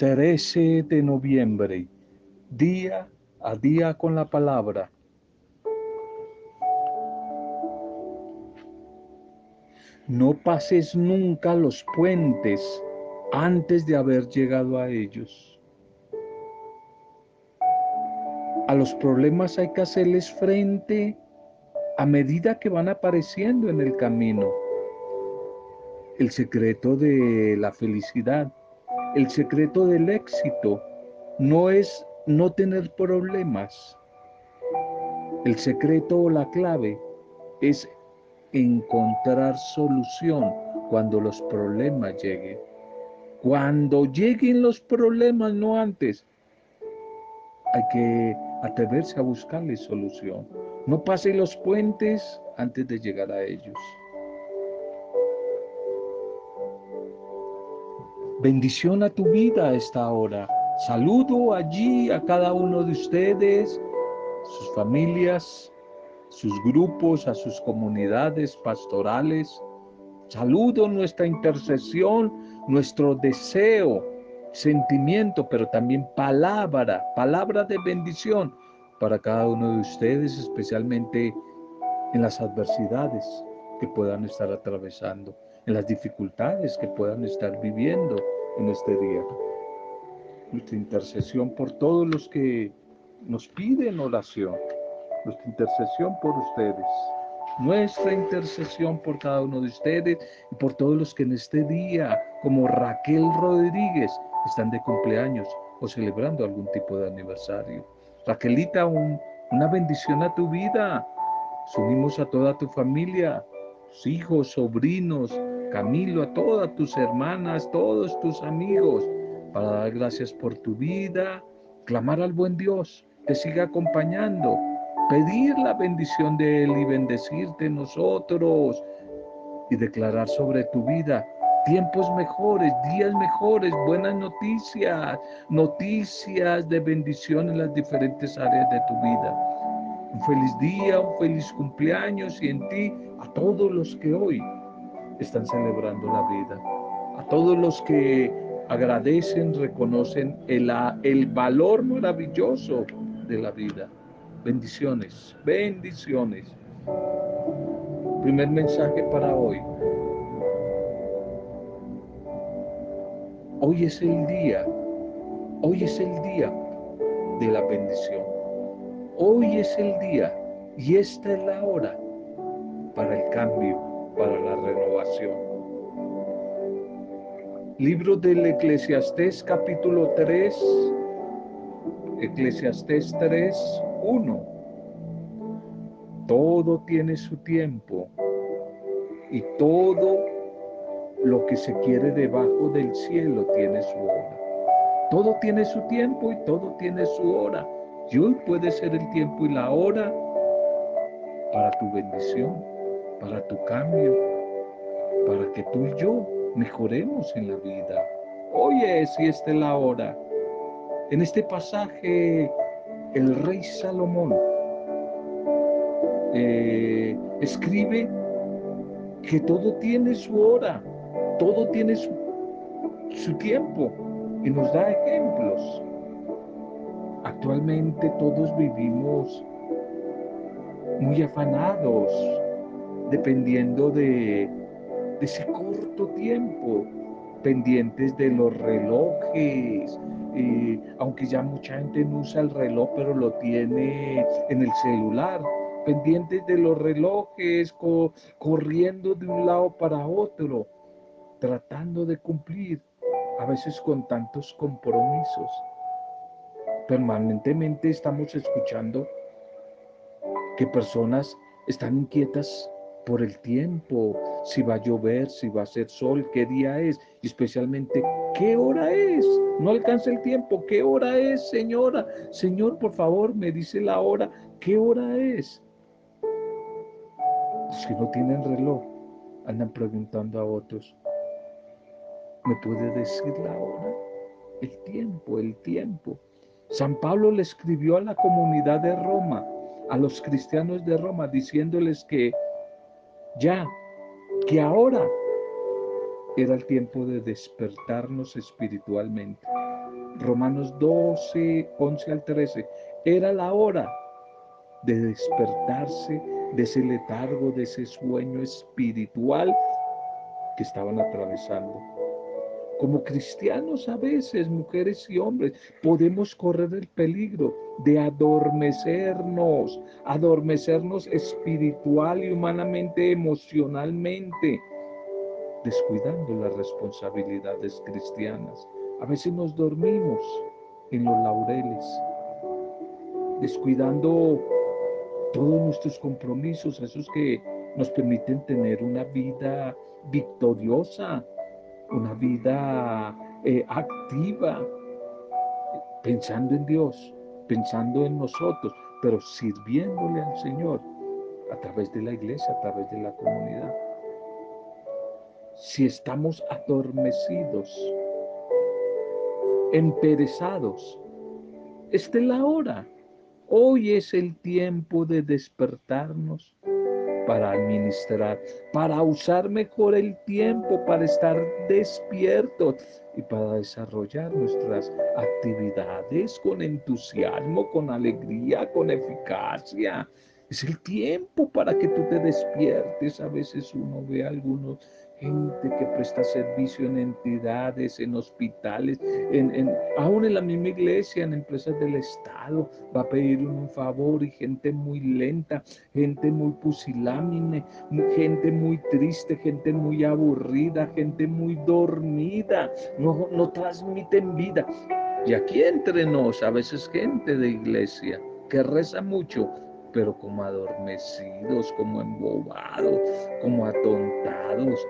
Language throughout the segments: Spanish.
13 de noviembre, día a día con la palabra. No pases nunca los puentes antes de haber llegado a ellos. A los problemas hay que hacerles frente a medida que van apareciendo en el camino. El secreto de la felicidad el secreto del éxito no es no tener problemas. El secreto o la clave es encontrar solución cuando los problemas lleguen. Cuando lleguen los problemas, no antes, hay que atreverse a buscarle solución. No pase los puentes antes de llegar a ellos. Bendición a tu vida esta hora. Saludo allí a cada uno de ustedes, sus familias, sus grupos, a sus comunidades pastorales. Saludo nuestra intercesión, nuestro deseo, sentimiento, pero también palabra, palabra de bendición para cada uno de ustedes, especialmente en las adversidades que puedan estar atravesando en las dificultades que puedan estar viviendo en este día. Nuestra intercesión por todos los que nos piden oración, nuestra intercesión por ustedes, nuestra intercesión por cada uno de ustedes y por todos los que en este día, como Raquel Rodríguez, están de cumpleaños o celebrando algún tipo de aniversario. Raquelita, una bendición a tu vida. Subimos a toda tu familia, hijos, sobrinos, Camilo, a todas tus hermanas, todos tus amigos, para dar gracias por tu vida, clamar al buen Dios, que siga acompañando, pedir la bendición de Él y bendecirte nosotros y declarar sobre tu vida tiempos mejores, días mejores, buenas noticias, noticias de bendición en las diferentes áreas de tu vida. Un feliz día, un feliz cumpleaños y en ti a todos los que hoy están celebrando la vida. A todos los que agradecen, reconocen el, el valor maravilloso de la vida. Bendiciones, bendiciones. Primer mensaje para hoy. Hoy es el día, hoy es el día de la bendición. Hoy es el día y esta es la hora para el cambio para la renovación. Libro del Eclesiastés capítulo 3, Eclesiastés 3, 1. Todo tiene su tiempo y todo lo que se quiere debajo del cielo tiene su hora. Todo tiene su tiempo y todo tiene su hora. Y hoy puede ser el tiempo y la hora para tu bendición para tu cambio, para que tú y yo mejoremos en la vida. Oye, si esta es la hora. En este pasaje, el rey Salomón eh, escribe que todo tiene su hora, todo tiene su tiempo y nos da ejemplos. Actualmente todos vivimos muy afanados, dependiendo de, ese corto tiempo, pendientes de los relojes, aunque ya mucha gente no usa el reloj, pero lo tiene en el celular, pendientes de los relojes, corriendo de un lado para otro, tratando de cumplir, a veces con tantos compromisos. Permanentemente estamos escuchando que personas están inquietas por el tiempo, si va a llover, si va a ser sol, qué día es, y especialmente qué hora es. No alcanza el tiempo, qué hora es, señora. Señor, por favor, me dice la hora, qué hora es. Los que no tienen reloj andan preguntando a otros, ¿me puede decir la hora? El tiempo, el tiempo. San Pablo le escribió a la comunidad de Roma, a los cristianos de Roma, diciéndoles que ya que ahora era el tiempo de despertarnos espiritualmente. Romanos 12, 11 al 13. Era la hora de despertarse de ese letargo, de ese sueño espiritual que estaban atravesando. Como cristianos a veces, mujeres y hombres, podemos correr el peligro de adormecernos, adormecernos espiritual y humanamente, emocionalmente, descuidando las responsabilidades cristianas. A veces nos dormimos en los laureles, descuidando todos nuestros compromisos, esos que nos permiten tener una vida victoriosa, una vida eh, activa, pensando en Dios, pensando en nosotros, pero sirviéndole al Señor a través de la iglesia, a través de la comunidad. Si estamos adormecidos, emperezados, esta es la hora. Hoy es el tiempo de despertarnos para administrar, para usar mejor el tiempo, para estar despiertos y para desarrollar nuestras actividades con entusiasmo, con alegría, con eficacia. Es el tiempo para que tú te despiertes. A veces uno ve a algunos gente que presta servicio en entidades, en hospitales, en, aún en la misma iglesia, en empresas del Estado, va a pedir un favor y gente muy lenta, gente muy pusilámine, gente muy triste, gente muy aburrida, gente muy dormida, no, no transmiten vida. Y aquí entre nos, a veces gente de iglesia que reza mucho, pero como adormecidos, como embobados, como atontados,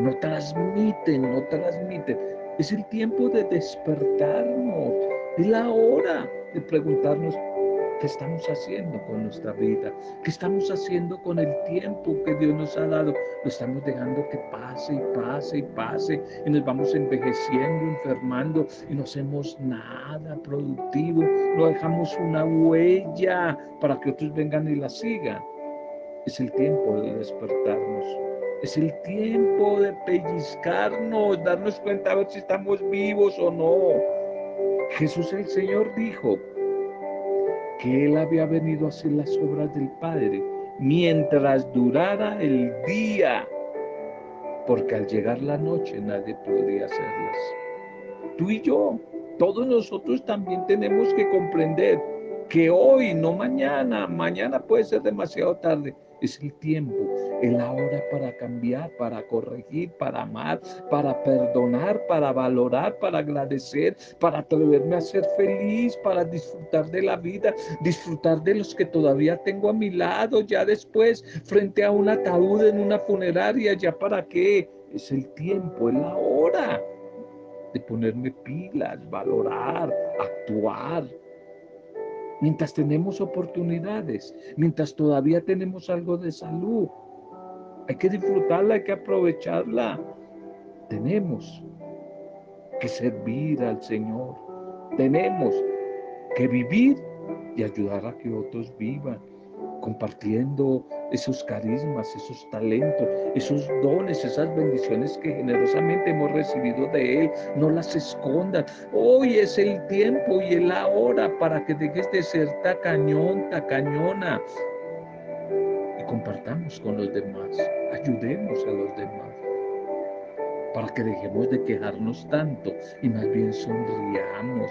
no transmiten, no transmiten. Es el tiempo de despertarnos, es la hora de preguntarnos qué estamos haciendo con nuestra vida, qué estamos haciendo con el tiempo que Dios nos ha dado. Lo estamos dejando que pase y pase y pase y nos vamos envejeciendo, enfermando y no hacemos nada productivo, no dejamos una huella para que otros vengan y la sigan. Es el tiempo de despertarnos. Es el tiempo de pellizcarnos, darnos cuenta a ver si estamos vivos o no. Jesús el Señor dijo que Él había venido a hacer las obras del Padre mientras durara el día, porque al llegar la noche nadie podría hacerlas. Tú y yo, todos nosotros también tenemos que comprender que hoy, no mañana, mañana puede ser demasiado tarde, es el tiempo, es la hora para cambiar, para corregir, para amar, para perdonar, para valorar, para agradecer, para atreverme a ser feliz, para disfrutar de la vida, disfrutar de los que todavía tengo a mi lado, ya después, frente a un ataúd en una funeraria, ya para qué. Es el tiempo, es la hora de ponerme pilas, valorar, actuar, mientras tenemos oportunidades, mientras todavía tenemos algo de salud. Hay que disfrutarla, hay que aprovecharla. Tenemos que servir al Señor. Tenemos que vivir y ayudar a que otros vivan compartiendo esos carismas, esos talentos, esos dones, esas bendiciones que generosamente hemos recibido de Él. No las escondas. Hoy es el tiempo y es la hora para que dejes de ser tacañón, tacañona. Y compartamos con los demás. Ayudemos a los demás. Para que dejemos de quejarnos tanto y más bien sonriamos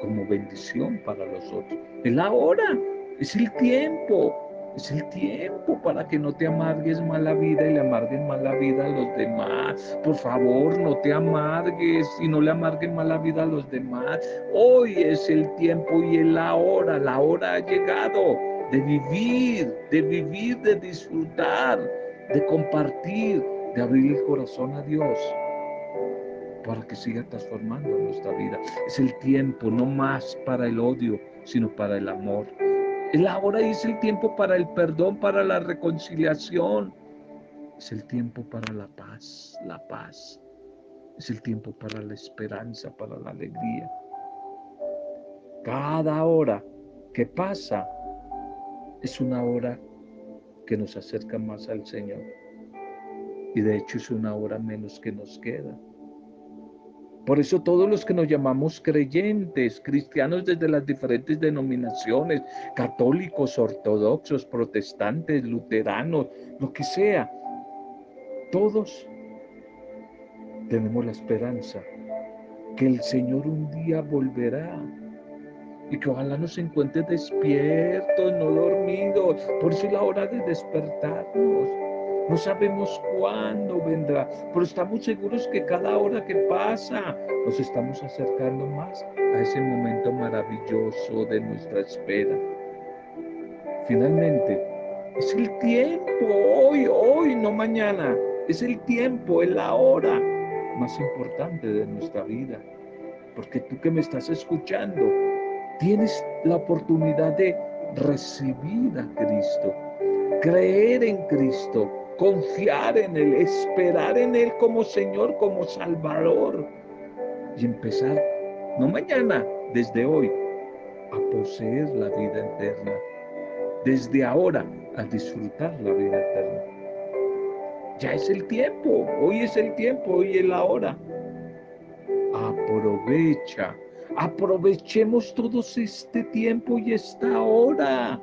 como bendición para los otros. Es la hora, es el tiempo. Es el tiempo para que no te amargues más la vida y le amarguen más la vida a los demás. Por favor, no te amargues y no le amarguen más la vida a los demás. Hoy es el tiempo y es la hora. La hora ha llegado de vivir, de vivir, de disfrutar, de compartir, de abrir el corazón a Dios para que siga transformando nuestra vida. Es el tiempo no más para el odio, sino para el amor. Es la hora es el tiempo para el perdón, para la reconciliación. Es el tiempo para la paz, la paz. Es el tiempo para la esperanza, para la alegría. Cada hora que pasa es una hora que nos acerca más al Señor. Y de hecho es una hora menos que nos queda. Por eso todos los que nos llamamos creyentes, cristianos desde las diferentes denominaciones, católicos, ortodoxos, protestantes, luteranos, lo que sea, todos tenemos la esperanza que el Señor un día volverá y que ojalá nos encuentre despiertos, no dormidos. Por eso es la hora de despertarnos. No sabemos cuándo vendrá, pero estamos seguros que cada hora que pasa nos estamos acercando más a ese momento maravilloso de nuestra espera. Finalmente, es el tiempo, hoy, hoy, no mañana. Es el tiempo, es la hora más importante de nuestra vida. Porque tú que me estás escuchando, tienes la oportunidad de recibir a Cristo, creer en Cristo, confiar en Él, esperar en Él como Señor, como Salvador y empezar, no mañana, desde hoy, a poseer la vida eterna. Desde ahora, a disfrutar la vida eterna. Ya es el tiempo, hoy es el tiempo, hoy es la hora. Aprovecha, aprovechemos todos este tiempo y esta hora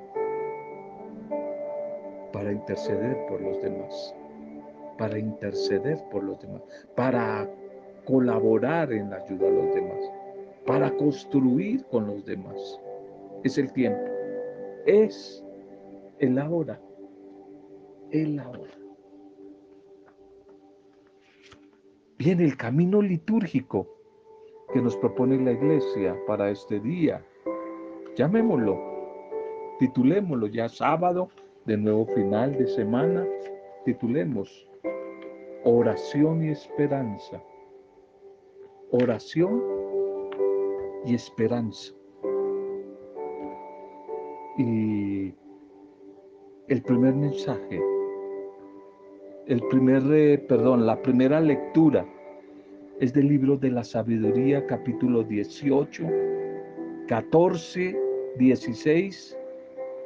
para interceder por los demás, para interceder por los demás, para colaborar en la ayuda a los demás, para construir con los demás. Es el tiempo, es el ahora, el ahora. Bien, el camino litúrgico que nos propone la iglesia para este día, llamémoslo, titulémoslo ya sábado de nuevo final de semana, titulemos Oración y Esperanza. Oración y esperanza. Y el primer mensaje, el primer, eh, perdón, la primera lectura es del libro de la sabiduría, capítulo 18, 14, 16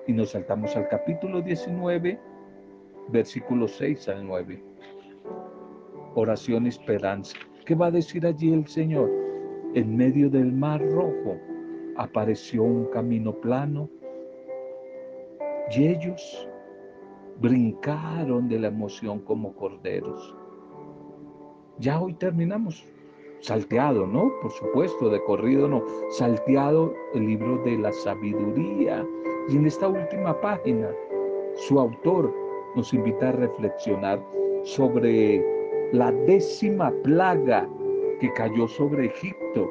y nos saltamos al capítulo 19, versículos 6 al 9. Oración esperanza. ¿Qué va a decir allí el Señor? En medio del mar rojo apareció un camino plano y ellos brincaron de la emoción como corderos. Ya hoy terminamos. Salteado, ¿no? Por supuesto, de corrido no. Salteado el libro de la sabiduría y en esta última página, su autor nos invita a reflexionar sobre la décima plaga que cayó sobre Egipto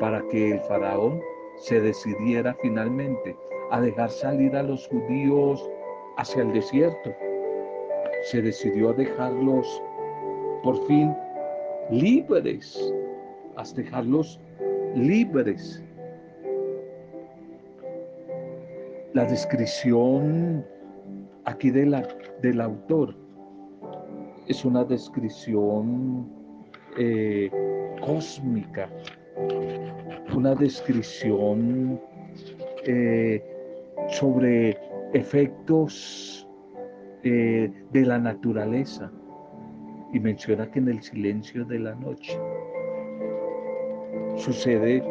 para que el faraón se decidiera finalmente a dejar salir a los judíos hacia el desierto. Se decidió a dejarlos por fin libres, a dejarlos libres. La descripción aquí de la, del autor es una descripción eh, cósmica, una descripción eh, sobre efectos eh, de la naturaleza y menciona que en el silencio de la noche sucede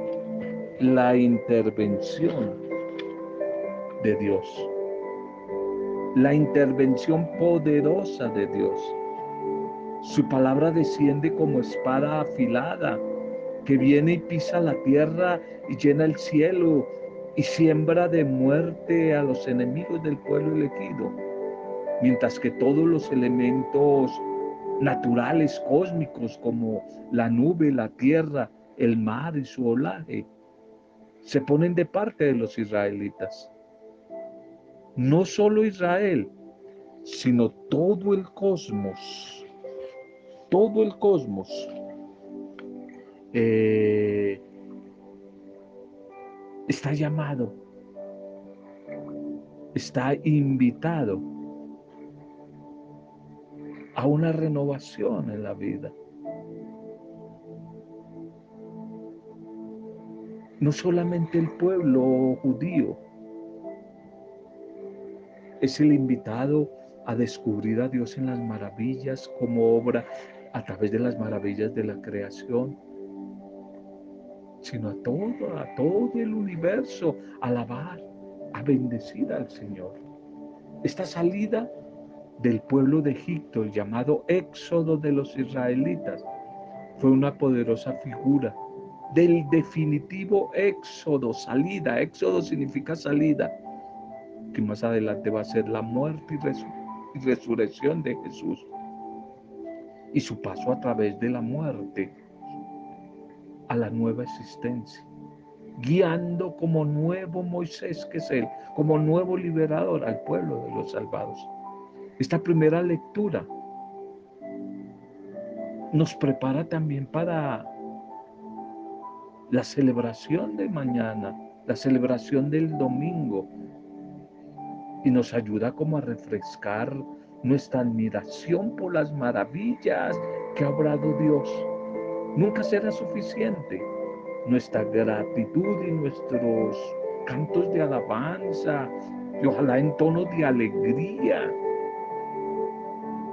la intervención de Dios. La intervención poderosa de Dios. Su palabra desciende como espada afilada que viene y pisa la tierra y llena el cielo y siembra de muerte a los enemigos del pueblo elegido. Mientras que todos los elementos naturales, cósmicos, como la nube, la tierra, el mar y su olaje, se ponen de parte de los israelitas. No solo Israel, sino todo el cosmos, todo el cosmos, eh, está llamado, está invitado a una renovación en la vida. No solamente el pueblo judío, es el invitado a descubrir a Dios en las maravillas como obra a través de las maravillas de la creación sino a todo, a todo el universo, a alabar, a bendecir al Señor. Esta salida del pueblo de Egipto, el llamado éxodo de los israelitas, fue una poderosa figura del definitivo éxodo, salida. Éxodo significa salida, que más adelante va a ser la muerte y, resurrección de Jesús y su paso a través de la muerte a la nueva existencia, guiando como nuevo Moisés que es él, como nuevo liberador al pueblo de los salvados. Esta primera lectura nos prepara también para la celebración de mañana, la celebración del domingo, y nos ayuda como a refrescar nuestra admiración por las maravillas que ha obrado Dios Nunca será suficiente nuestra gratitud y nuestros cantos de alabanza y ojalá en tono de alegría.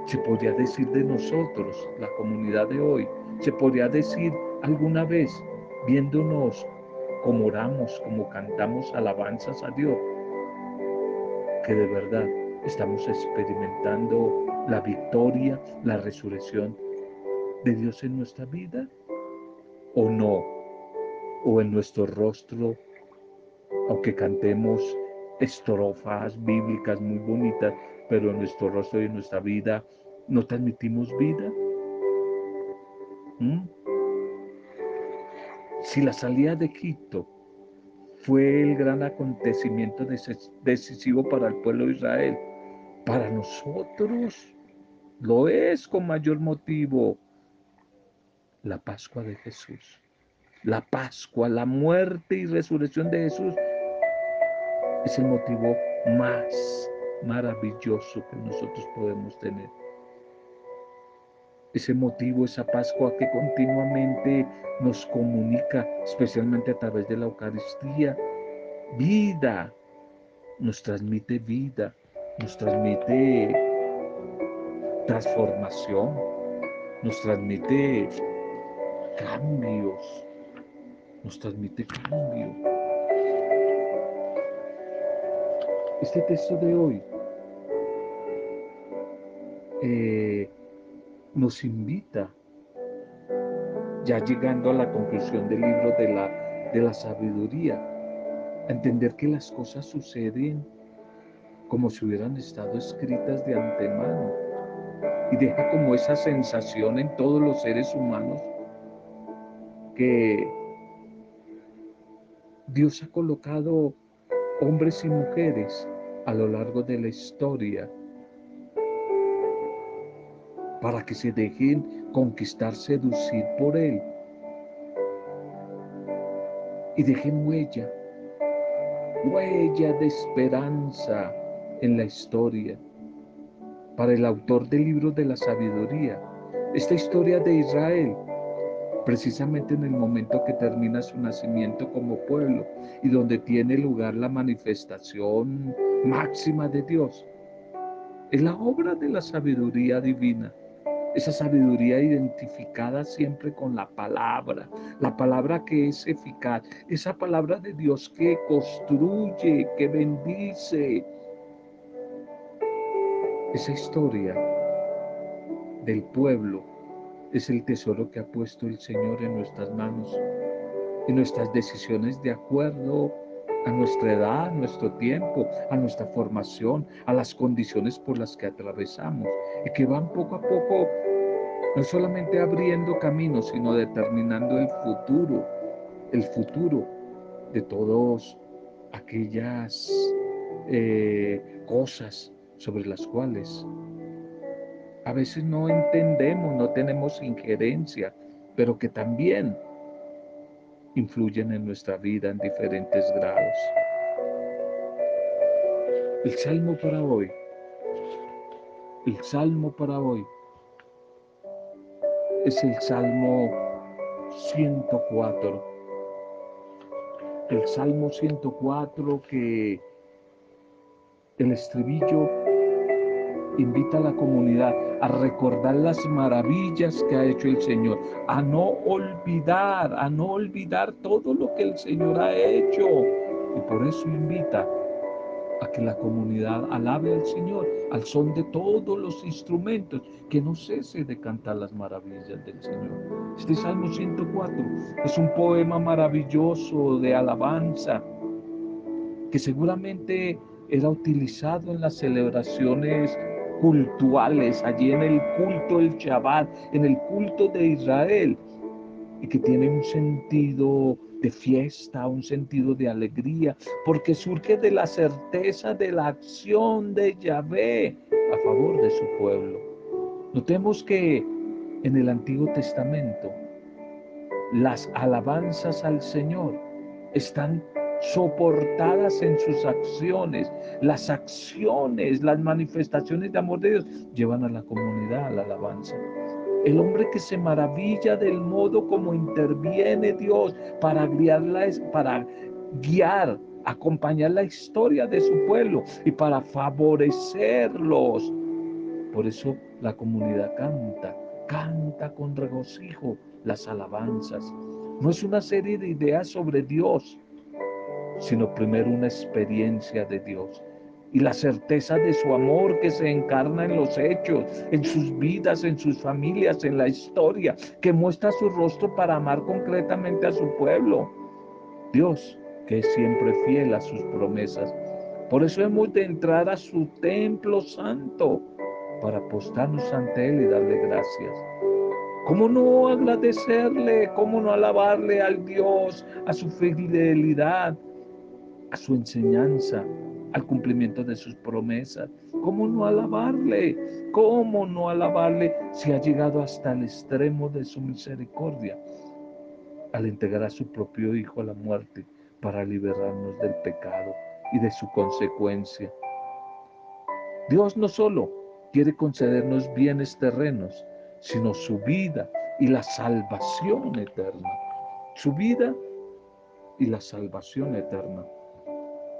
Se podría decir de nosotros, la comunidad de hoy, se podría decir alguna vez, viéndonos como oramos, como cantamos alabanzas a Dios, que de verdad estamos experimentando la victoria, la resurrección de Dios en nuestra vida o no, o en nuestro rostro, aunque cantemos estrofas bíblicas muy bonitas, pero en nuestro rostro y en nuestra vida no transmitimos vida. ¿Mm? Si la salida de Egipto fue el gran acontecimiento decisivo para el pueblo de Israel, para nosotros lo es con mayor motivo la Pascua de Jesús. La Pascua, la muerte y resurrección de Jesús es el motivo más maravilloso que nosotros podemos tener. Ese motivo, esa Pascua que continuamente nos comunica, especialmente a través de la Eucaristía, vida, nos transmite vida, nos transmite transformación, nos transmite cambios, nos transmite cambio. Este texto de hoy eh, nos invita, ya llegando a la conclusión del libro de la, de la sabiduría, a entender que las cosas suceden como si hubieran estado escritas de antemano. Y deja como esa sensación en todos los seres humanos que Dios ha colocado hombres y mujeres a lo largo de la historia para que se dejen conquistar, seducir por Él y dejen huella, huella de esperanza en la historia. Para el autor del libro de la sabiduría, esta historia de Israel precisamente en el momento que termina su nacimiento como pueblo y donde tiene lugar la manifestación máxima de Dios. Es la obra de la sabiduría divina, esa sabiduría identificada siempre con la palabra, la palabra que es eficaz, esa palabra de Dios que construye, que bendice. Esa historia del pueblo es el tesoro que ha puesto el Señor en nuestras manos, en nuestras decisiones de acuerdo a nuestra edad, a nuestro tiempo, a nuestra formación, a las condiciones por las que atravesamos y que van poco a poco no solamente abriendo caminos, sino determinando el futuro, el futuro de todas aquellas eh, cosas sobre las cuales a veces no entendemos, no tenemos injerencia, pero que también influyen en nuestra vida en diferentes grados. El salmo para hoy, el salmo para hoy es el salmo 104. El salmo 104 que el estribillo invita a la comunidad a recordar las maravillas que ha hecho el Señor, a no olvidar, a no olvidar todo lo que el Señor ha hecho. Y por eso invita a que la comunidad alabe al Señor al son de todos los instrumentos, que no cese de cantar las maravillas del Señor. Este Salmo 104 es un poema maravilloso de alabanza que seguramente era utilizado en las celebraciones cultuales, allí en el culto del Shabbat, en el culto de Israel, y que tiene un sentido de fiesta, un sentido de alegría, porque surge de la certeza de la acción de Yahvé a favor de su pueblo. Notemos que en el Antiguo Testamento las alabanzas al Señor están soportadas en sus acciones. Las acciones, las manifestaciones de amor de Dios llevan a la comunidad a la alabanza. El hombre que se maravilla del modo como interviene Dios para guiarla, para guiar, acompañar la historia de su pueblo y para favorecerlos. Por eso la comunidad canta, canta con regocijo las alabanzas. No es una serie de ideas sobre Dios, sino primero una experiencia de Dios y la certeza de su amor que se encarna en los hechos, en sus vidas, en sus familias, en la historia, que muestra su rostro para amar concretamente a su pueblo. Dios, que es siempre fiel a sus promesas. Por eso hemos de entrar a su templo santo para apostarnos ante Él y darle gracias. ¿Cómo no agradecerle? ¿Cómo no alabarle al Dios, a su fidelidad, a su enseñanza, al cumplimiento de sus promesas. ¿Cómo no alabarle? ¿Cómo no alabarle si ha llegado hasta el extremo de su misericordia al entregar a su propio Hijo a la muerte para liberarnos del pecado y de su consecuencia? Dios no solo quiere concedernos bienes terrenos, sino su vida y la salvación eterna. Su vida y la salvación eterna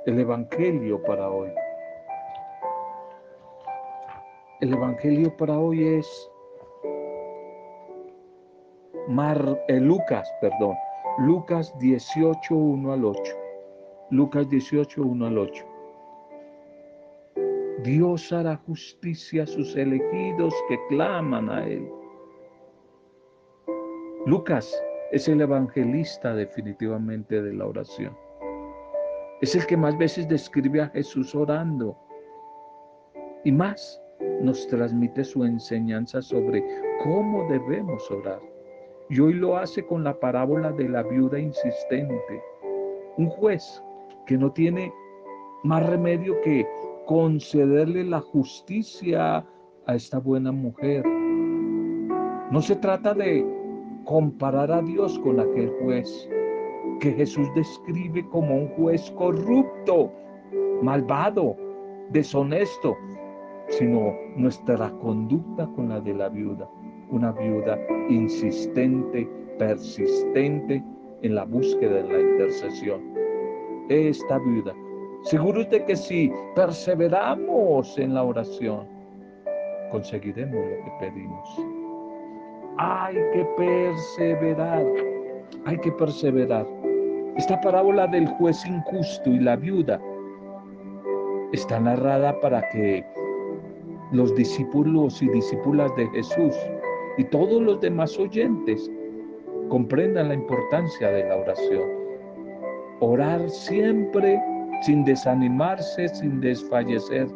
el Evangelio para hoy. El Evangelio para hoy es Mar, eh, Lucas, perdón, Lucas 18, 1 al 8. Lucas 18, 1 al 8. Dios hará justicia a sus elegidos que claman a Él. Lucas es el evangelista definitivamente de la oración. Es el que más veces describe a Jesús orando. Y más nos transmite su enseñanza sobre cómo debemos orar. Y hoy lo hace con la parábola de la viuda insistente. Un juez que no tiene más remedio que concederle la justicia a esta buena mujer. No se trata de comparar a Dios con aquel juez que Jesús describe como un juez corrupto, malvado, deshonesto, sino nuestra conducta con la de la viuda, una viuda insistente, persistente en la búsqueda de la intercesión. Esta viuda, seguro de que si perseveramos en la oración, conseguiremos lo que pedimos. Hay que perseverar hay que perseverar. Esta parábola del juez injusto y la viuda está narrada para que los discípulos y discípulas de Jesús y todos los demás oyentes comprendan la importancia de la oración. Orar siempre sin desanimarse, sin desfallecer.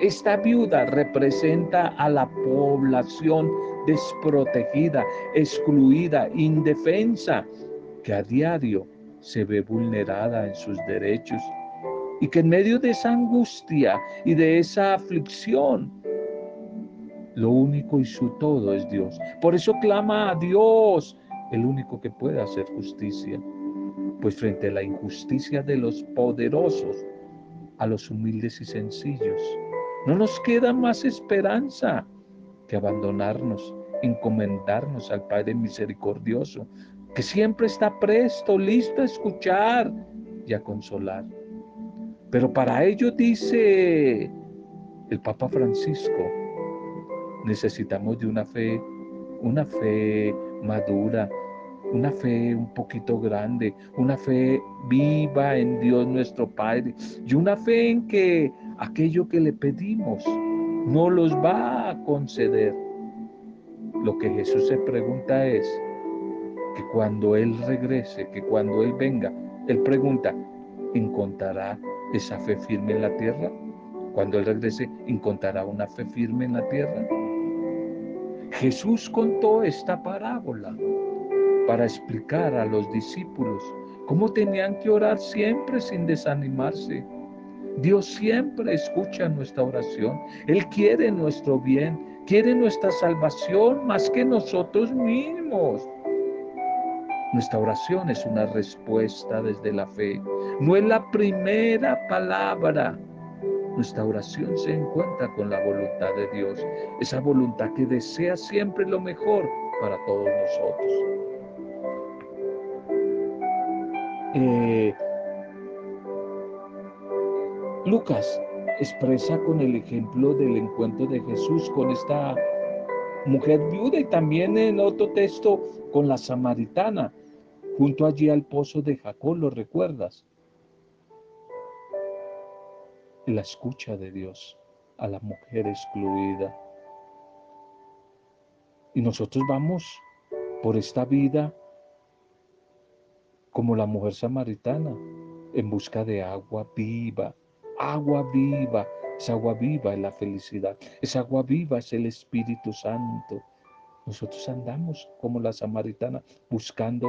Esta viuda representa a la población desprotegida, excluida, indefensa, que a diario se ve vulnerada en sus derechos y que en medio de esa angustia y de esa aflicción, lo único y su todo es Dios. Por eso clama a Dios, el único que puede hacer justicia. Pues frente a la injusticia de los poderosos, a los humildes y sencillos, no nos queda más esperanza que abandonarnos, encomendarnos al Padre misericordioso, que siempre está presto, listo a escuchar y a consolar. Pero para ello dice el Papa Francisco. Necesitamos de una fe, una fe madura, una fe un poquito grande, una fe viva en Dios nuestro Padre y una fe en que aquello que le pedimos no los va a conceder. Lo que Jesús se pregunta es que cuando Él regrese, que cuando Él venga, Él pregunta, ¿encontrará esa fe firme en la tierra? Cuando Él regrese, ¿encontrará una fe firme en la tierra? Jesús contó esta parábola para explicar a los discípulos cómo tenían que orar siempre sin desanimarse. Dios siempre escucha nuestra oración. Él quiere nuestro bien, quiere nuestra salvación más que nosotros mismos. Nuestra oración es una respuesta desde la fe. No es la primera palabra. Nuestra oración se encuentra con la voluntad de Dios. Esa voluntad que desea siempre lo mejor para todos nosotros. Eh, Lucas expresa con el ejemplo del encuentro de Jesús con esta mujer viuda y también en otro texto con la samaritana, junto allí al pozo de Jacob, ¿lo recuerdas? La escucha de Dios a la mujer excluida. Y nosotros vamos por esta vida como la mujer samaritana, en busca de agua viva, agua viva. Esa agua viva es la felicidad, esa agua viva es el Espíritu Santo. Nosotros andamos como la samaritana buscando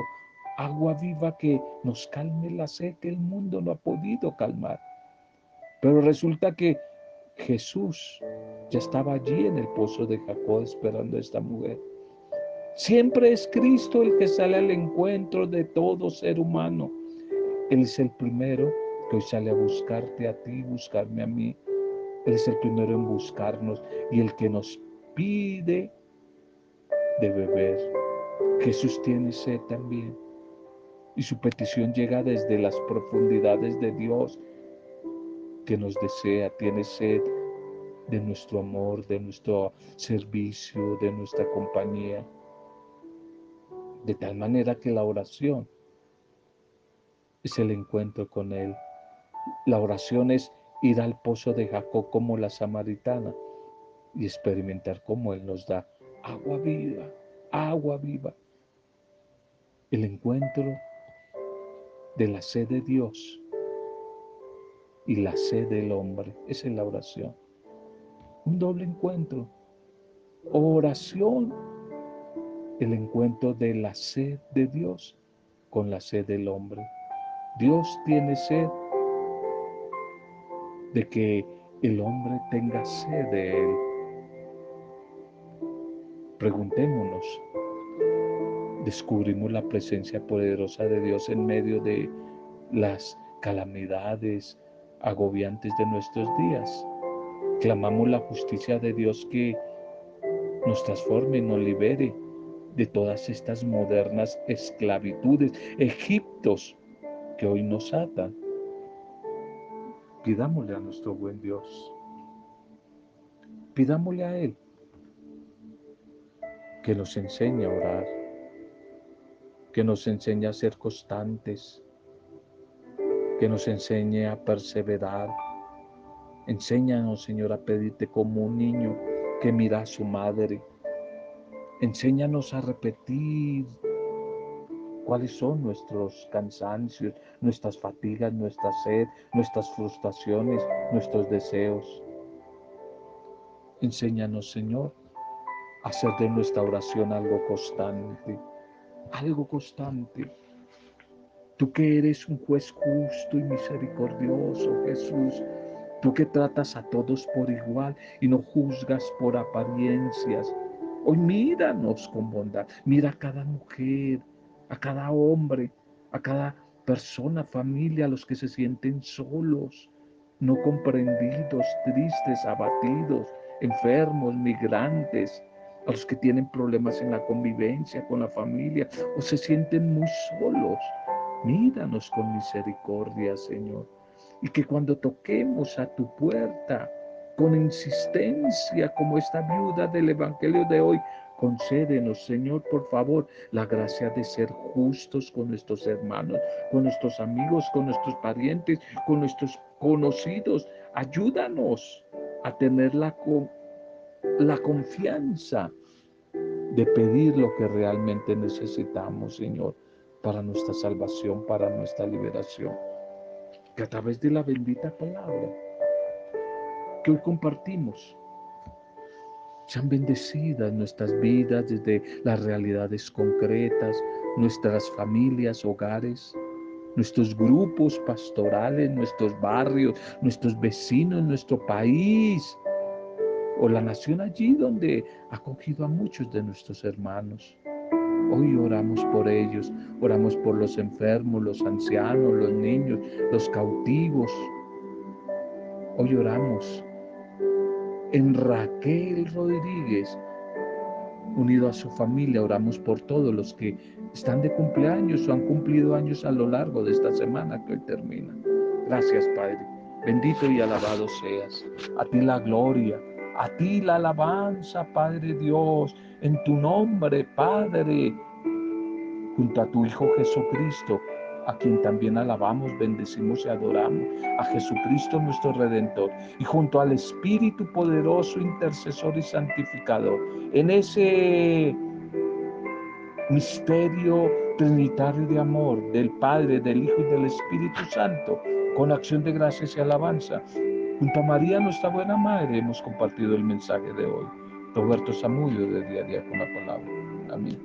agua viva que nos calme la sed que el mundo no ha podido calmar. Pero resulta que Jesús ya estaba allí en el pozo de Jacob esperando a esta mujer. Siempre es Cristo el que sale al encuentro de todo ser humano. Él es el primero que hoy sale a buscarte a ti, buscarme a mí. Él es el primero en buscarnos y el que nos pide de beber. Jesús tiene sed también. Y su petición llega desde las profundidades de Dios que nos desea, tiene sed de nuestro amor, de nuestro servicio, de nuestra compañía. De tal manera que la oración es el encuentro con Él. La oración es ir al pozo de Jacob como la samaritana y experimentar cómo Él nos da agua viva, agua viva. El encuentro de la sed de Dios y la sed del hombre. Esa es la oración. Un doble encuentro. Oración, el encuentro de la sed de Dios con la sed del hombre. Dios tiene sed de que el hombre tenga sed de Él. Preguntémonos, descubrimos la presencia poderosa de Dios en medio de las calamidades agobiantes de nuestros días. Clamamos la justicia de Dios que nos transforme, nos libere de todas estas modernas esclavitudes, Egiptos que hoy nos atan. Pidámosle a nuestro buen Dios, pidámosle a Él que nos enseñe a orar, que nos enseñe a ser constantes, que nos enseñe a perseverar. Enséñanos, Señor, a pedirte como un niño que mira a su madre. Enséñanos a repetir cuáles son nuestros cansancios, nuestras fatigas, nuestra sed, nuestras frustraciones, nuestros deseos. Enséñanos, Señor, a hacer de nuestra oración algo constante, algo constante. Tú que eres un juez justo y misericordioso, Jesús, tú que tratas a todos por igual y no juzgas por apariencias. Hoy míranos con bondad, mira a cada mujer, a cada hombre, a cada persona, familia, a los que se sienten solos, no comprendidos, tristes, abatidos, enfermos, migrantes, a los que tienen problemas en la convivencia con la familia o se sienten muy solos. Míranos con misericordia, Señor. Y que cuando toquemos a tu puerta, con insistencia como esta viuda del Evangelio de hoy. Concédenos, Señor, por favor, la gracia de ser justos con nuestros hermanos, con nuestros amigos, con nuestros parientes, con nuestros conocidos. Ayúdanos a tener la, la confianza de pedir lo que realmente necesitamos, Señor, para nuestra salvación, para nuestra liberación. Que a través de la bendita palabra que hoy compartimos, sean bendecidas nuestras vidas desde las realidades concretas, nuestras familias, hogares, nuestros grupos pastorales, nuestros barrios, nuestros vecinos, nuestro país o la nación allí donde ha acogido a muchos de nuestros hermanos. Hoy oramos por ellos, oramos por los enfermos, los ancianos, los niños, los cautivos. Hoy oramos en Raquel Rodríguez, unido a su familia, oramos por todos los que están de cumpleaños o han cumplido años a lo largo de esta semana que hoy termina. Gracias, Padre. Bendito y alabado seas. A ti la gloria, a ti la alabanza, Padre Dios, en tu nombre, Padre, junto a tu Hijo Jesucristo a quien también alabamos, bendecimos y adoramos, a Jesucristo nuestro Redentor, y junto al Espíritu poderoso, intercesor y santificador, en ese misterio trinitario de amor del Padre, del Hijo y del Espíritu Santo, con acción de gracias y alabanza. Junto a María, nuestra buena Madre, hemos compartido el mensaje de hoy. Roberto Samudio de Día a Día con la Palabra. Amén.